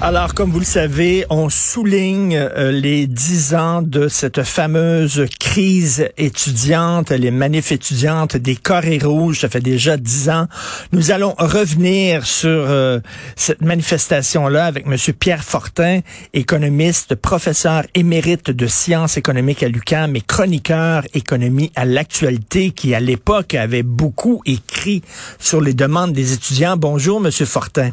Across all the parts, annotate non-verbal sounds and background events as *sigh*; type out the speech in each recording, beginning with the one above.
Alors, comme vous le savez, on souligne euh, les dix ans de cette fameuse crise étudiante, les manifs étudiantes des Corées rouges. Ça fait déjà dix ans. Nous allons revenir sur euh, cette manifestation-là avec Monsieur Pierre Fortin, économiste, professeur émérite de sciences économiques à l'UQAM et chroniqueur économie à l'actualité, qui à l'époque avait beaucoup écrit sur les demandes des étudiants. Bonjour, Monsieur Fortin.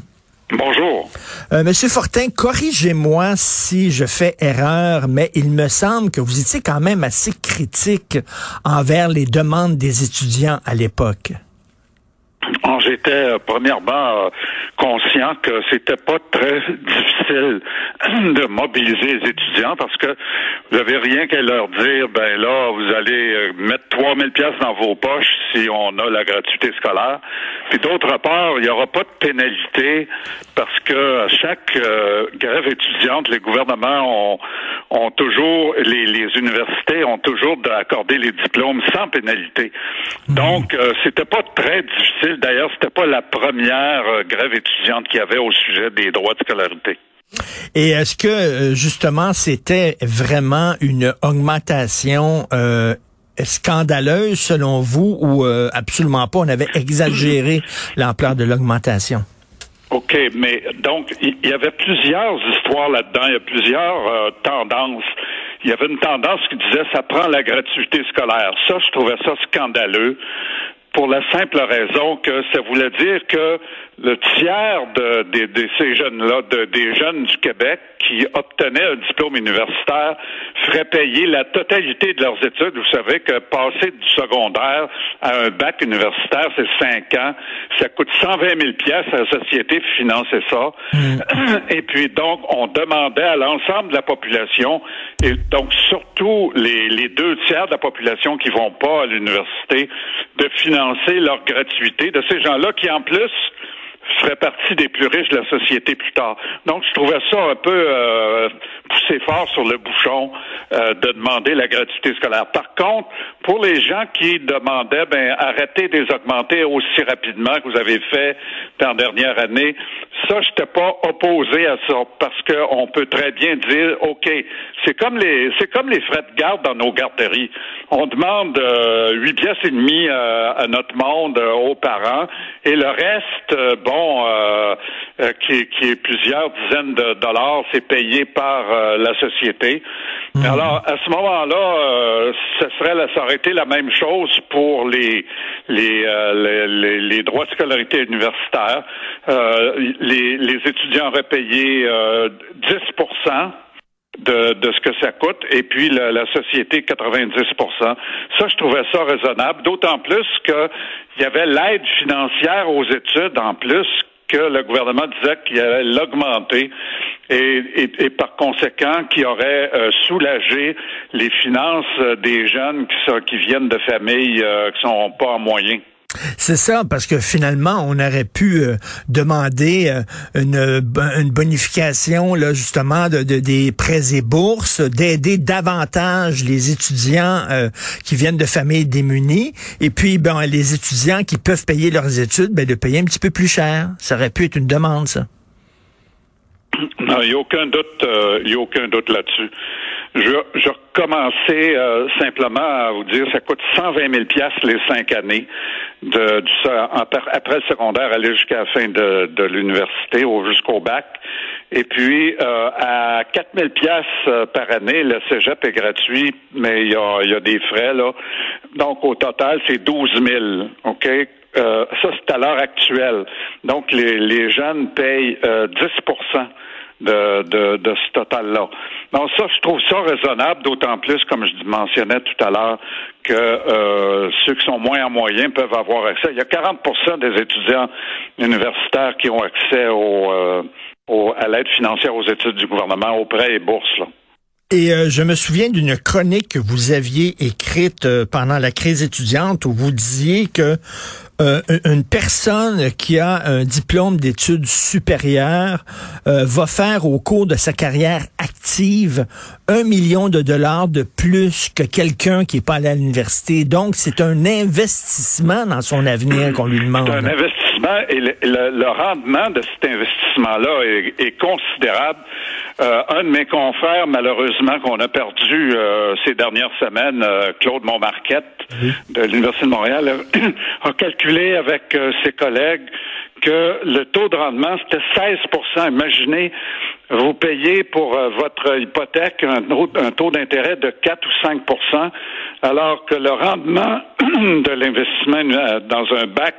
Euh, Monsieur Fortin, corrigez-moi si je fais erreur, mais il me semble que vous étiez quand même assez critique envers les demandes des étudiants à l'époque. J'étais euh, premièrement euh, conscient que c'était pas très difficile *clears throat* de mobiliser les étudiants parce que vous avez rien qu'à leur dire ben là vous allez euh, mettre 3000 pièces dans vos poches si on a la gratuité scolaire. Puis d'autre part, il n'y aura pas de pénalité parce que à chaque euh, grève étudiante, les gouvernements ont, ont toujours les, les universités ont toujours accordé les diplômes sans pénalité. Donc euh, c'était pas très difficile. D'ailleurs, c'était pas la première euh, grève étudiante qu'il y avait au sujet des droits de scolarité. Et est-ce que euh, justement c'était vraiment une augmentation euh, scandaleuse selon vous ou euh, absolument pas? On avait exagéré l'ampleur de l'augmentation. OK, mais donc, il y, y avait plusieurs histoires là-dedans, il y a plusieurs euh, tendances. Il y avait une tendance qui disait ça prend la gratuité scolaire. Ça, je trouvais ça scandaleux pour la simple raison que ça voulait dire que le tiers de, de- de ces jeunes-là, de- des jeunes du Québec qui obtenaient un diplôme universitaire, feraient payer la totalité de leurs études. Vous savez que passer du secondaire à un bac universitaire, c'est cinq ans. Ça coûte 120 000 pièces à la société financer ça. Et puis donc, on demandait à l'ensemble de la population, et donc surtout les, les deux tiers de la population qui vont pas à l'université, de financer leur gratuité de ces gens-là qui en plus feraient partie des plus riches de la société plus tard. Donc, je trouvais ça un peu euh, poussé fort sur le bouchon euh, de demander la gratuité scolaire. Par contre, pour les gens qui demandaient, ben, arrêtez de les augmenter aussi rapidement que vous avez fait dans dernière année, ça, je n'étais pas opposé à ça parce qu'on peut très bien dire, OK, c'est comme les c'est comme les frais de garde dans nos garderies. On demande euh, 8 pièces et demie euh, à notre monde, euh, aux parents, et le reste, euh, bon, euh, euh, qui, qui est plusieurs dizaines de dollars, c'est payé par euh, la société. Alors, à ce moment-là, euh, ça serait la- ça aurait été la même chose pour les les, euh, les, les- les droits de scolarité universitaire. Euh, les, les étudiants auraient payé euh, 10 de, de ce que ça coûte, et puis la, la société 90% Ça, je trouvais ça raisonnable, d'autant plus qu'il y avait l'aide financière aux études en plus que le gouvernement disait qu'il allait l'augmenter et, et, par conséquent qui aurait euh, soulagé les finances euh, des jeunes qui, sont, qui viennent de familles euh, qui sont pas en moyens. C'est ça, parce que finalement, on aurait pu euh, demander euh, une, bo- une bonification, là, justement, de, de- des prêts et bourses, d'aider davantage les étudiants euh, qui viennent de familles démunies, et puis ben, les étudiants qui peuvent payer leurs études, ben, de payer un petit peu plus cher. Ça aurait pu être une demande, ça. Non, il n'y a aucun doute, il a aucun doute là-dessus. Je, je commençais euh, simplement à vous dire, ça coûte 120 000 pièces les cinq années de, du, après le secondaire aller jusqu'à la fin de, de l'université ou jusqu'au bac. Et puis euh, à 4 000 pièces par année, le cégep est gratuit, mais il y a, y a des frais là. Donc au total, c'est 12 000. Ok? Euh, ça, c'est à l'heure actuelle. Donc, les, les jeunes payent euh, 10 de, de, de ce total-là. Donc ça, je trouve ça raisonnable, d'autant plus, comme je mentionnais tout à l'heure, que euh, ceux qui sont moins en moyen peuvent avoir accès. Il y a 40% des étudiants universitaires qui ont accès au, euh, au à l'aide financière aux études du gouvernement, aux prêts et bourses. Là. Et euh, je me souviens d'une chronique que vous aviez écrite euh, pendant la crise étudiante où vous disiez que euh, une personne qui a un diplôme d'études supérieures va faire au cours de sa carrière active un million de dollars de plus que quelqu'un qui est pas allé à l'université. Donc, c'est un investissement dans son avenir qu'on lui demande. C'est un investissement et le, le, rendement de cet investissement-là est, est, considérable. Euh, un de mes confrères, malheureusement, qu'on a perdu euh, ces dernières semaines, euh, Claude Montmarquette de l'Université de Montréal, *coughs* a calculé avec ses collègues que le taux de rendement, c'était 16% Imaginez, vous payez pour euh, votre hypothèque un, un taux d'intérêt de 4 ou 5% alors que le rendement *clears throat* de l'investissement euh, dans un bac,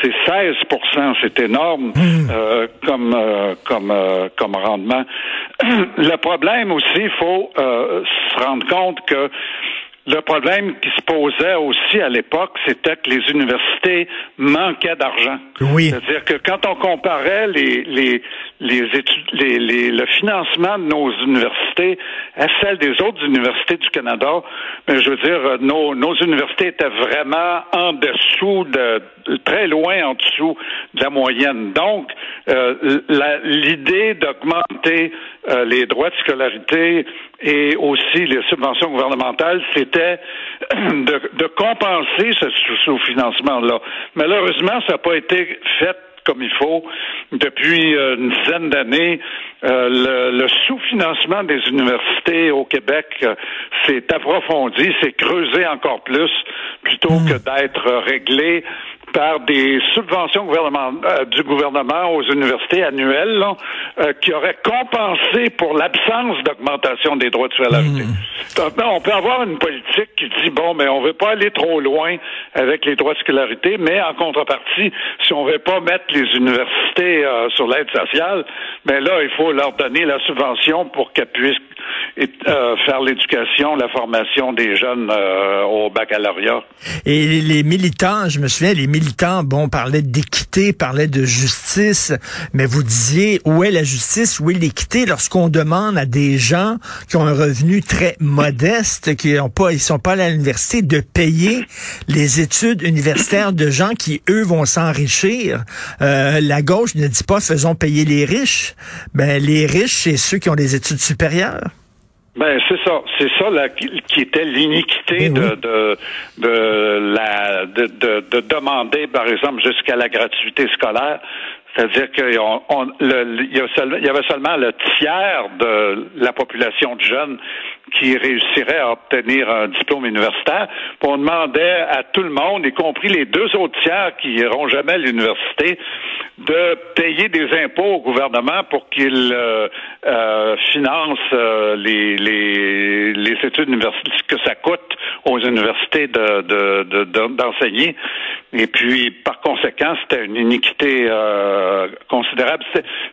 c'est 16% C'est énorme hmm. euh, comme, euh, comme, euh, comme rendement. *clears throat* le problème aussi, il faut se rendre compte que le problème qui se posait aussi à l'époque, c'était que les universités manquaient d'argent. Oui. C'est-à-dire que quand on comparait les, les, les études, les, les, le financement de nos universités à celle des autres universités du Canada, mais je veux dire, nos, nos universités étaient vraiment en dessous de, très loin en dessous de la moyenne. Donc, euh, l'idée d'augmenter euh, les droits de scolarité et aussi les subventions gouvernementales, c'était *clears throat* de, de, compenser ce sous-financement-là. Malheureusement, ça n'a pas été fait comme il faut depuis euh, une dizaine d'années. Euh, le, le sous-financement des universités au Québec euh, s'est approfondi, s'est creusé encore plus, plutôt hmm. que d'être réglé par des subventions gouvernement, euh, du gouvernement aux universités annuelles là, euh, qui auraient compensé pour l'absence d'augmentation des droits de scolarité. Mmh. On peut avoir une politique qui dit bon, mais on veut pas aller trop loin avec les droits de scolarité, mais en contrepartie, si on veut pas mettre les universités euh, sur l'aide sociale, mais ben là, il faut leur donner la subvention pour qu'elles puissent faire l'éducation, la formation des jeunes au baccalauréat. Et les militants, je me souviens, les militants bon, parlaient d'équité, parlaient de justice, mais vous disiez, où est la justice, où est l'équité lorsqu'on demande à des gens qui ont un revenu très modeste, qui ont pas, ils sont pas à l'université, de payer les études universitaires de gens qui, eux, vont s'enrichir? Euh, la gauche ne dit pas faisons payer les riches. Ben, les riches, c'est ceux qui ont des études supérieures. Ben c'est ça, c'est ça la, qui était l'iniquité ben de, de, de la de, de, de demander par exemple jusqu'à la gratuité scolaire. C'est-à-dire qu'il y y avait seulement le tiers de la population de jeunes qui réussirait à obtenir un diplôme universitaire. on demandait à tout le monde, y compris les deux autres tiers qui n'iront jamais à l'université, de payer des impôts au gouvernement pour qu'il euh, euh, finance euh, les, les, études universitaires, ce que ça coûte aux universités de, d'enseigner. Et puis, par conséquent, c'était une iniquité euh, considérable.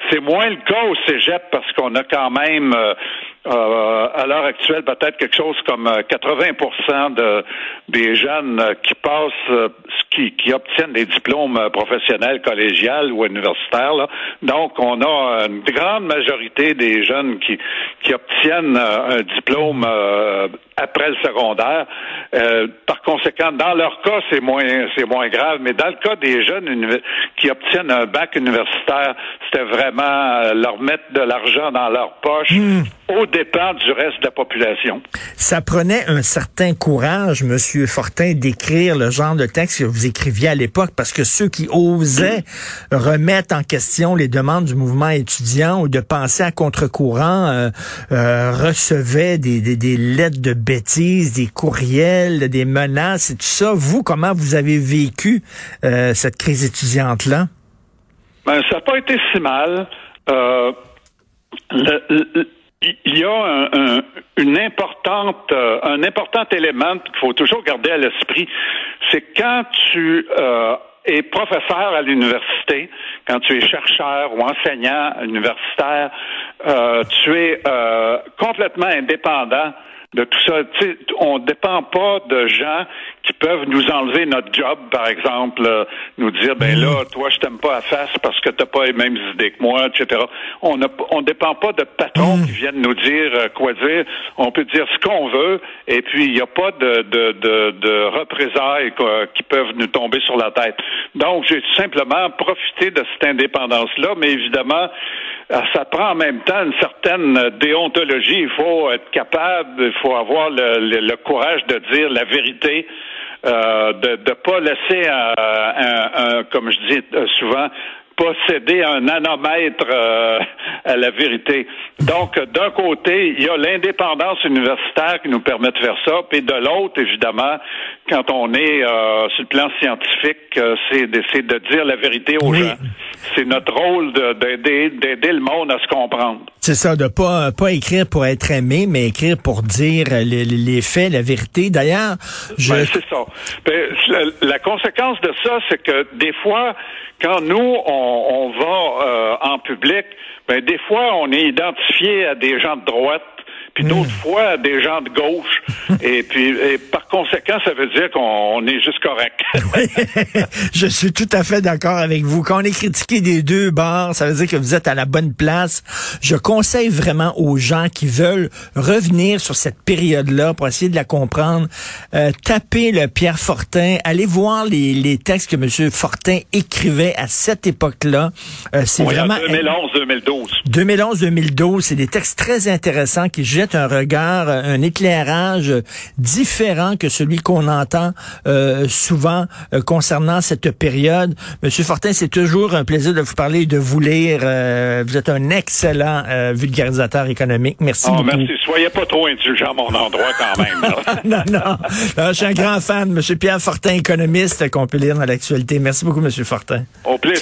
C'est moins le cas au cégep parce qu'on a quand même euh, à l'heure actuelle peut-être quelque chose comme 80 euh, de des jeunes euh, qui passent, qui, qui obtiennent des diplômes professionnels, collégiales ou universitaires. Là. Donc, on a une grande majorité des jeunes qui, qui obtiennent un diplôme après le secondaire. Euh, par conséquent, dans leur cas, c'est moins c'est moins grave, mais dans le cas des jeunes qui obtiennent un bac universitaire, c'était vraiment euh, leur mettre de l'argent dans leur poche hmm. au dépens du reste de la population. Ça prenait un certain courage, Monsieur Fortin, d'écrire le genre de texte que vous écriviez à l'époque, parce que ceux qui osaient remettre en question les demandes du mouvement étudiant ou de penser à contre-courant euh, euh, recevaient des, des, des lettres de bêtises, des courriels, des menaces et tout ça. Vous, comment vous avez vécu euh, cette crise étudiante-là? Ben, ça n'a pas été si mal. Euh, il y a un, une importante, euh, un important élément qu'il faut toujours garder à l'esprit, c'est quand tu es professeur à l'université, quand tu es chercheur ou enseignant universitaire, tu es complètement indépendant de tout ça. on ne dépend pas de gens qui peuvent nous enlever notre job, par exemple, euh, nous dire ben là, mm. toi, je t'aime pas à face parce que t'as pas les mêmes idées que moi, etc. On ne on dépend pas de patrons mm. qui viennent nous dire euh, quoi dire. On peut dire ce qu'on veut, et puis il n'y a pas de, de, de, de représailles qui peuvent nous tomber sur la tête. Donc, j'ai simplement profité de cette indépendance-là, mais évidemment, euh, ça prend en même temps une certaine déontologie. Il faut être capable, faut avoir le, courage de dire la vérité. Euh, de ne pas laisser, un, comme je dis souvent, posséder un nanomètre euh, à la vérité. Donc, d'un côté, il y a l'indépendance universitaire qui nous permet de faire ça, puis de l'autre, évidemment, quand on est euh, sur le plan scientifique, euh, c'est d'essayer de dire la vérité aux gens. C'est notre rôle d'aider d'aider le monde à se comprendre. C'est ça, de pas pas écrire pour être aimé, mais écrire pour dire les, les faits, la vérité. D'ailleurs, je... Ben, c'est ça. Ben, la, la conséquence de ça, c'est que des fois, quand nous, on, on va euh, en public, ben, des fois, on est identifié à des gens de droite puis d'autres fois des gens de gauche. *laughs* et puis, par conséquent, ça veut dire qu'on est juste correct. *laughs* je suis tout à fait d'accord avec vous. Quand on est critiqué des deux bords, ça veut dire que vous êtes à la bonne place. Je conseille vraiment aux gens qui veulent revenir sur cette période-là pour essayer de la comprendre, euh, taper le Pierre Fortin, allez voir les, les textes que M. Fortin écrivait à cette époque-là. Euh, c'est vraiment 2011-2012. 2011-2012, c'est des textes très intéressants qui jettent un regard, un éclairage différent que celui qu'on entend euh, souvent euh, concernant cette période. Monsieur Fortin, c'est toujours un plaisir de vous parler et de vous lire. Euh, vous êtes un excellent vulgarisateur économique. Merci oh, beaucoup. Merci. Soyez pas trop indulgent à mon endroit quand même. *laughs* non, non. je suis un grand fan. Monsieur Pierre Fortin, économiste, qu'on peut lire dans l'actualité. Merci beaucoup, Monsieur Fortin. Au plaisir.